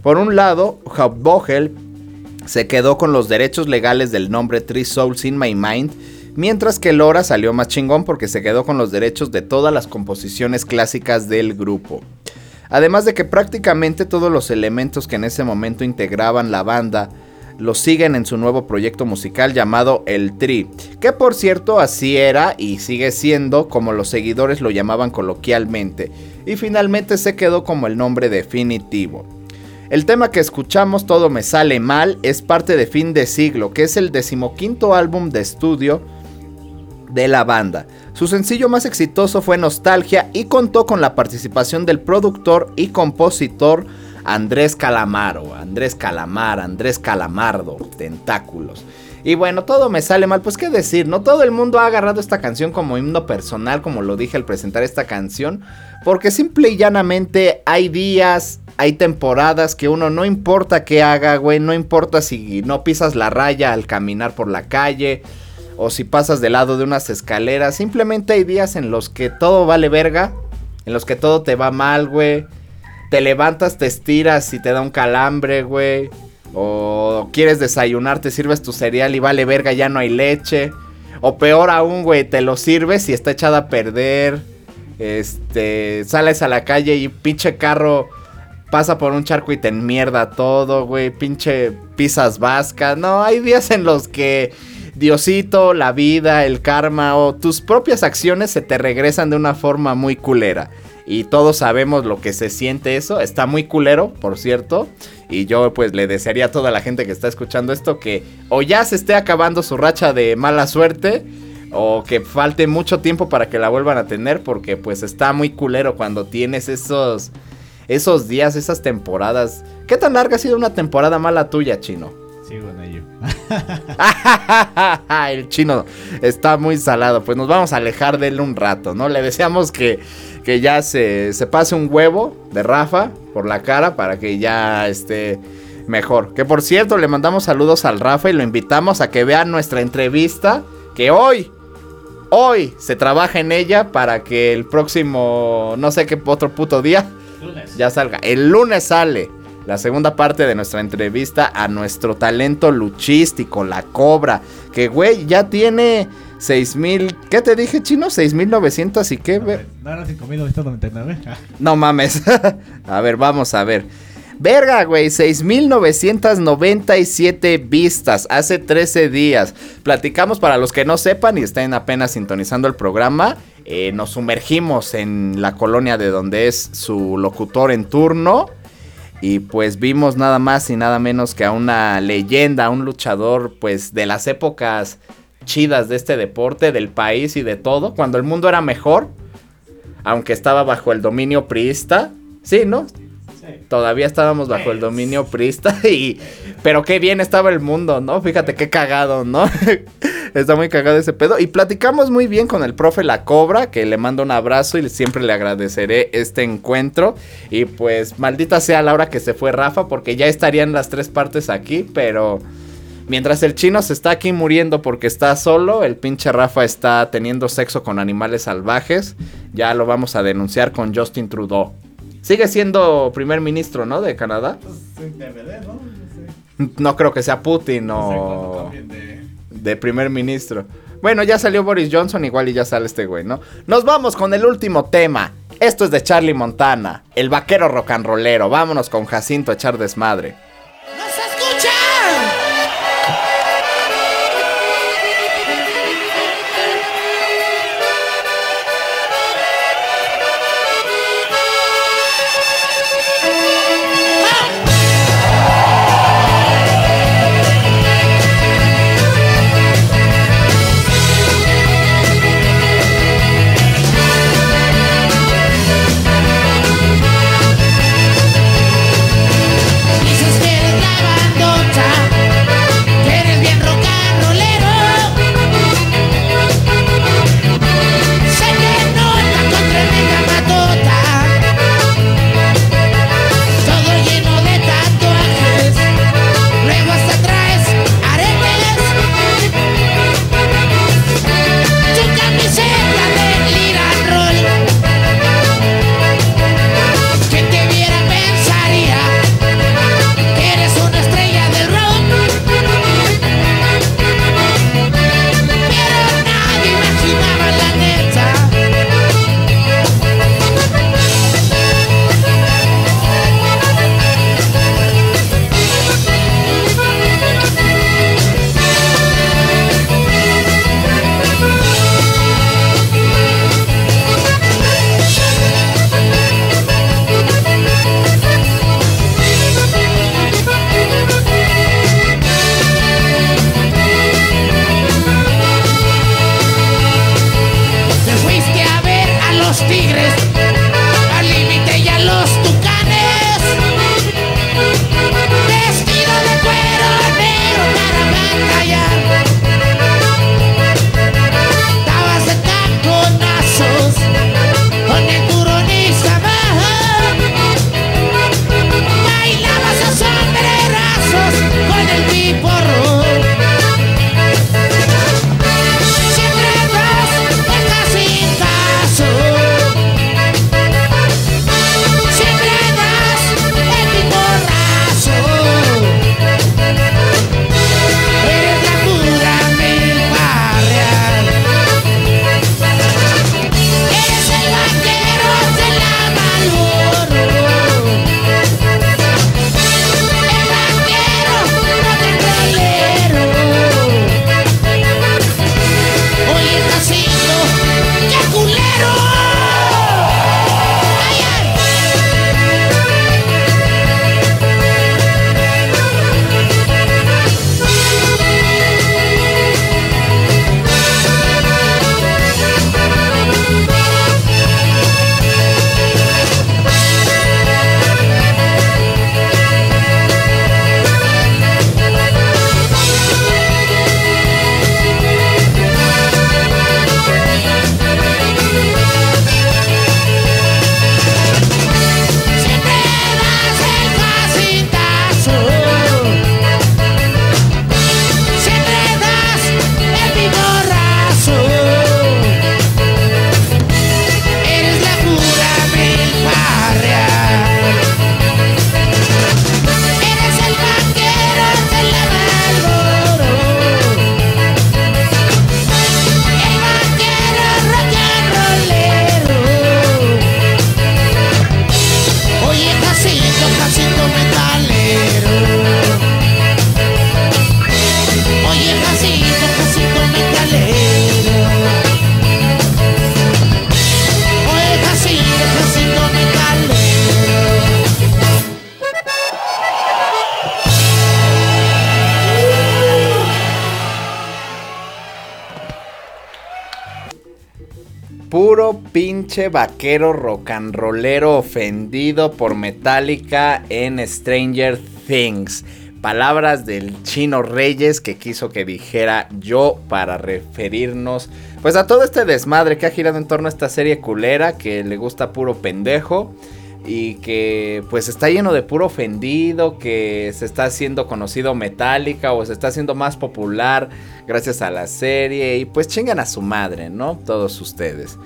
Por un lado, Haubogel se quedó con los derechos legales del nombre Three Souls in My Mind, mientras que Lora salió más chingón porque se quedó con los derechos de todas las composiciones clásicas del grupo. Además de que prácticamente todos los elementos que en ese momento integraban la banda lo siguen en su nuevo proyecto musical llamado El Tri, que por cierto así era y sigue siendo como los seguidores lo llamaban coloquialmente, y finalmente se quedó como el nombre definitivo. El tema que escuchamos, Todo me sale mal, es parte de Fin de Siglo, que es el decimoquinto álbum de estudio de la banda. Su sencillo más exitoso fue Nostalgia y contó con la participación del productor y compositor Andrés Calamaro, Andrés Calamar, Andrés Calamardo, Tentáculos. Y bueno, todo me sale mal, pues qué decir, no todo el mundo ha agarrado esta canción como himno personal, como lo dije al presentar esta canción, porque simple y llanamente hay días, hay temporadas que uno no importa qué haga, güey, no importa si no pisas la raya al caminar por la calle, o si pasas del lado de unas escaleras, simplemente hay días en los que todo vale verga, en los que todo te va mal, güey. Te levantas, te estiras y te da un calambre, güey. O quieres desayunar, te sirves tu cereal y vale verga, ya no hay leche. O peor aún, güey, te lo sirves y está echada a perder. Este, sales a la calle y pinche carro pasa por un charco y te enmierda todo, güey. Pinche pisas vascas. No, hay días en los que Diosito, la vida, el karma o tus propias acciones se te regresan de una forma muy culera. Y todos sabemos lo que se siente eso. Está muy culero, por cierto. Y yo pues le desearía a toda la gente que está escuchando esto que o ya se esté acabando su racha de mala suerte. O que falte mucho tiempo para que la vuelvan a tener. Porque pues está muy culero cuando tienes esos, esos días, esas temporadas. ¿Qué tan larga ha sido una temporada mala tuya, chino? Sigo en ello. el chino está muy salado. Pues nos vamos a alejar de él un rato, ¿no? Le deseamos que, que ya se, se pase un huevo de Rafa por la cara para que ya esté mejor. Que por cierto, le mandamos saludos al Rafa y lo invitamos a que vean nuestra entrevista. Que hoy, hoy se trabaja en ella para que el próximo, no sé qué otro puto día, ya salga. El lunes sale la segunda parte de nuestra entrevista a nuestro talento luchístico, la Cobra, que güey ya tiene 6000, ¿qué te dije, chino? 6900 y qué, No, no era 5999. no mames. a ver, vamos a ver. Verga, güey, 6.997 vistas hace 13 días. Platicamos para los que no sepan y estén apenas sintonizando el programa. Eh, nos sumergimos en la colonia de donde es su locutor en turno. Y pues vimos nada más y nada menos que a una leyenda, a un luchador pues de las épocas chidas de este deporte, del país y de todo, cuando el mundo era mejor, aunque estaba bajo el dominio priista. Sí, ¿no? Todavía estábamos bajo el dominio priista y... Pero qué bien estaba el mundo, ¿no? Fíjate qué cagado, ¿no? Está muy cagado ese pedo. Y platicamos muy bien con el profe La Cobra, que le mando un abrazo y siempre le agradeceré este encuentro. Y pues maldita sea la hora que se fue Rafa, porque ya estarían las tres partes aquí, pero... Mientras el chino se está aquí muriendo porque está solo, el pinche Rafa está teniendo sexo con animales salvajes. Ya lo vamos a denunciar con Justin Trudeau. Sigue siendo primer ministro, ¿no? De Canadá. Pues, ¿no? No creo que sea Putin o de primer ministro. Bueno, ya salió Boris Johnson, igual y ya sale este güey, ¿no? Nos vamos con el último tema. Esto es de Charlie Montana, el vaquero rock and rollero. Vámonos con Jacinto a echar desmadre. ¡No se vaquero rock and rollero ofendido por Metallica en Stranger Things. Palabras del chino Reyes que quiso que dijera yo para referirnos pues a todo este desmadre que ha girado en torno a esta serie culera que le gusta puro pendejo y que pues está lleno de puro ofendido, que se está haciendo conocido Metallica o se está haciendo más popular gracias a la serie y pues chingan a su madre, ¿no? Todos ustedes.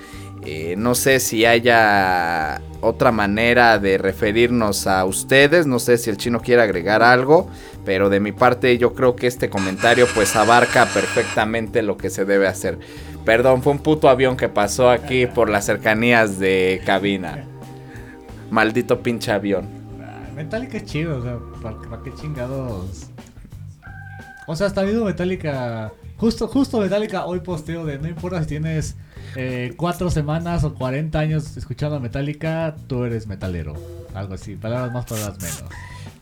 Eh, no sé si haya otra manera de referirnos a ustedes, no sé si el chino quiere agregar algo, pero de mi parte yo creo que este comentario pues abarca perfectamente lo que se debe hacer. Perdón, fue un puto avión que pasó aquí por las cercanías de cabina. Maldito pinche avión. Ah, Metallica es chido, o sea, ¿para, qué chingados? O sea, hasta habido Metallica. Justo, justo Metallica hoy posteo de no importa si tienes eh, cuatro semanas o 40 años escuchando a Metallica, tú eres metalero. Algo así, palabras más, palabras menos.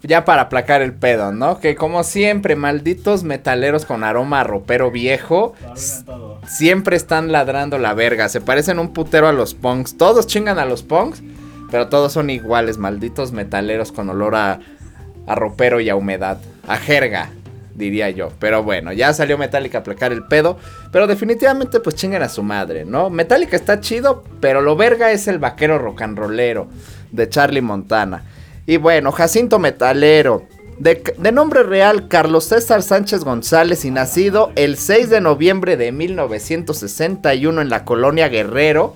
Ya para aplacar el pedo, ¿no? Que como siempre, malditos metaleros con aroma a ropero viejo. Siempre están ladrando la verga. Se parecen un putero a los punks. Todos chingan a los punks. Pero todos son iguales, malditos metaleros con olor a, a ropero y a humedad. A jerga, diría yo. Pero bueno, ya salió Metallica a aplacar el pedo. Pero definitivamente pues chingan a su madre, ¿no? Metallica está chido, pero lo verga es el vaquero rollero de Charlie Montana. Y bueno, Jacinto Metalero. De, de, nombre real Carlos César Sánchez González y nacido el 6 de noviembre de 1961 en la colonia Guerrero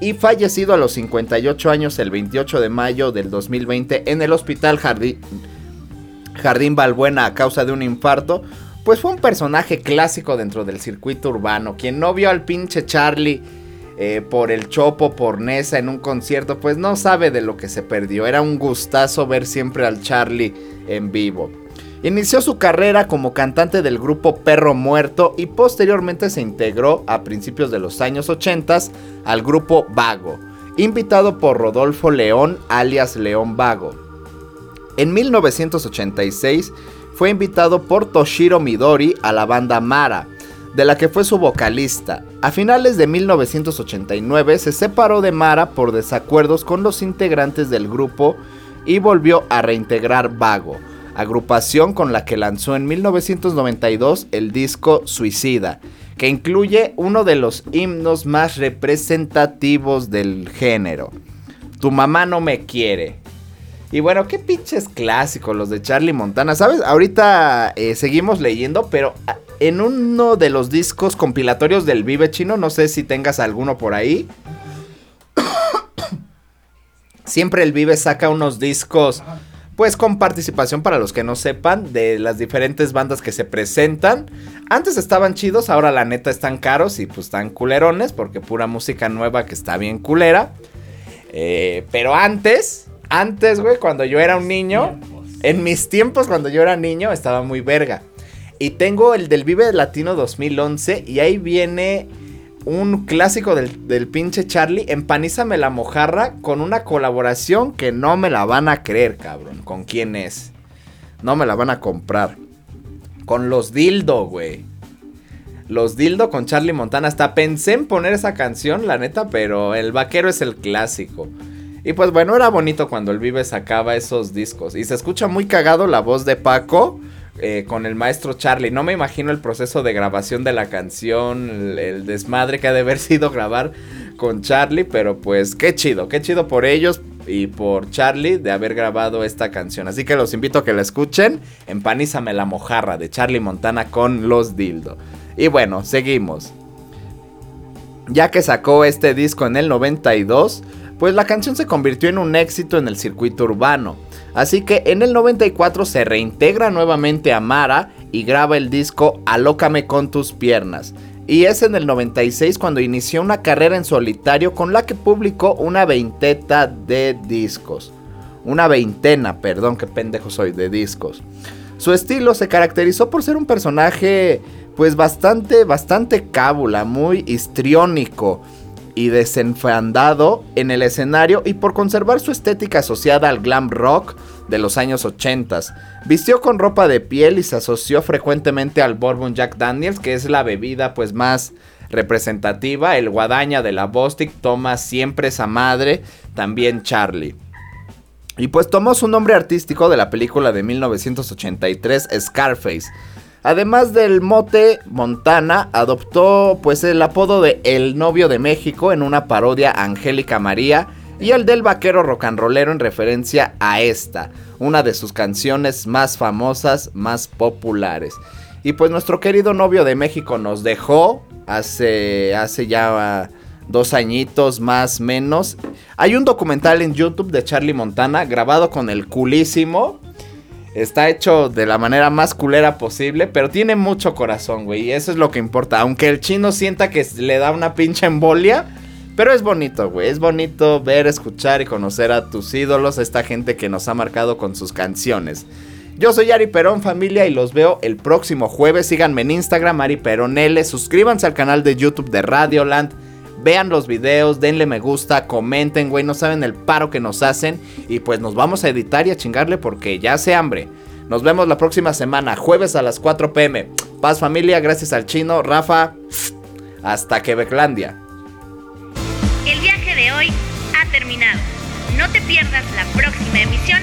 y fallecido a los 58 años el 28 de mayo del 2020 en el Hospital Jardín, Jardín Balbuena a causa de un infarto, pues fue un personaje clásico dentro del circuito urbano. Quien no vio al pinche Charlie eh, por el Chopo, por Nesa en un concierto, pues no sabe de lo que se perdió. Era un gustazo ver siempre al Charlie en vivo. Inició su carrera como cantante del grupo Perro Muerto y posteriormente se integró a principios de los años 80 al grupo Vago, invitado por Rodolfo León alias León Vago. En 1986 fue invitado por Toshiro Midori a la banda Mara, de la que fue su vocalista. A finales de 1989 se separó de Mara por desacuerdos con los integrantes del grupo y volvió a reintegrar Vago agrupación con la que lanzó en 1992 el disco Suicida, que incluye uno de los himnos más representativos del género. Tu mamá no me quiere. Y bueno, qué pinches clásicos los de Charlie Montana, ¿sabes? Ahorita eh, seguimos leyendo, pero ah, en uno de los discos compilatorios del Vive Chino, no sé si tengas alguno por ahí. Siempre el Vive saca unos discos pues con participación para los que no sepan de las diferentes bandas que se presentan. Antes estaban chidos, ahora la neta están caros y pues están culerones porque pura música nueva que está bien culera. Eh, pero antes, antes, güey, cuando yo era un niño, en mis tiempos cuando yo era niño estaba muy verga. Y tengo el del Vive Latino 2011 y ahí viene un clásico del, pinche Charlie, Empanízame la mojarra con una colaboración que no me la van a creer, cabrón. ¿Con quién es? No me la van a comprar. Con los Dildo, güey. Los Dildo con Charlie Montana. Hasta pensé en poner esa canción, la neta, pero el vaquero es el clásico. Y pues bueno, era bonito cuando el Vive sacaba esos discos. Y se escucha muy cagado la voz de Paco eh, con el maestro Charlie. No me imagino el proceso de grabación de la canción, el, desmadre que ha de haber sido grabar con Charlie, pero pues qué chido, qué chido por ellos y por Charlie de haber grabado esta canción. Así que los invito a que la escuchen. Empanízame la mojarra de Charlie Montana con los dildo. Y bueno, seguimos. Ya que sacó este disco en el 92, pues la canción se convirtió en un éxito en el circuito urbano. Así que en el 94 se reintegra nuevamente a Mara y graba el disco Alócame con tus piernas. Y es en el 96 cuando inició una carrera en solitario con la que publicó una veinteta de discos. Una veintena, perdón, qué pendejo soy, de discos. Su estilo se caracterizó por ser un personaje pues bastante, bastante cábula, muy histriónico y desenfandado en el escenario y por conservar su estética asociada al glam rock de los años 80. Vistió con ropa de piel y se asoció frecuentemente al Bourbon Jack Daniels, que es la bebida pues más representativa. El guadaña de la Bostic toma siempre esa madre, también Charlie. Y pues tomó su nombre artístico de la película de 1983 Scarface. Además del mote Montana, adoptó pues el apodo de El novio de México en una parodia a Angélica María y el del vaquero rocanrolero en referencia a esta, una de sus canciones más famosas, más populares. Y pues nuestro querido novio de México nos dejó hace, hace ya dos añitos más menos. Hay un documental en YouTube de Charlie Montana grabado con el culísimo. Está hecho de la manera más culera posible, pero tiene mucho corazón, güey. Y eso es lo que importa. Aunque el chino sienta que le da una pinche embolia. Pero es bonito, güey. Es bonito ver, escuchar y conocer a tus ídolos, a esta gente que nos ha marcado con sus canciones. Yo soy Ari Perón, familia, y los veo el próximo jueves. Síganme en Instagram, Ari Perón L. Suscríbanse al canal de YouTube de Radioland. Vean los videos, denle me gusta, comenten, güey. No saben el paro que nos hacen. Y pues nos vamos a editar y a chingarle porque ya hace hambre. Nos vemos la próxima semana, jueves a las 4 pm. Paz, familia, gracias al chino, Rafa. Hasta Quebeclandia. El viaje de hoy ha terminado. No te pierdas la próxima emisión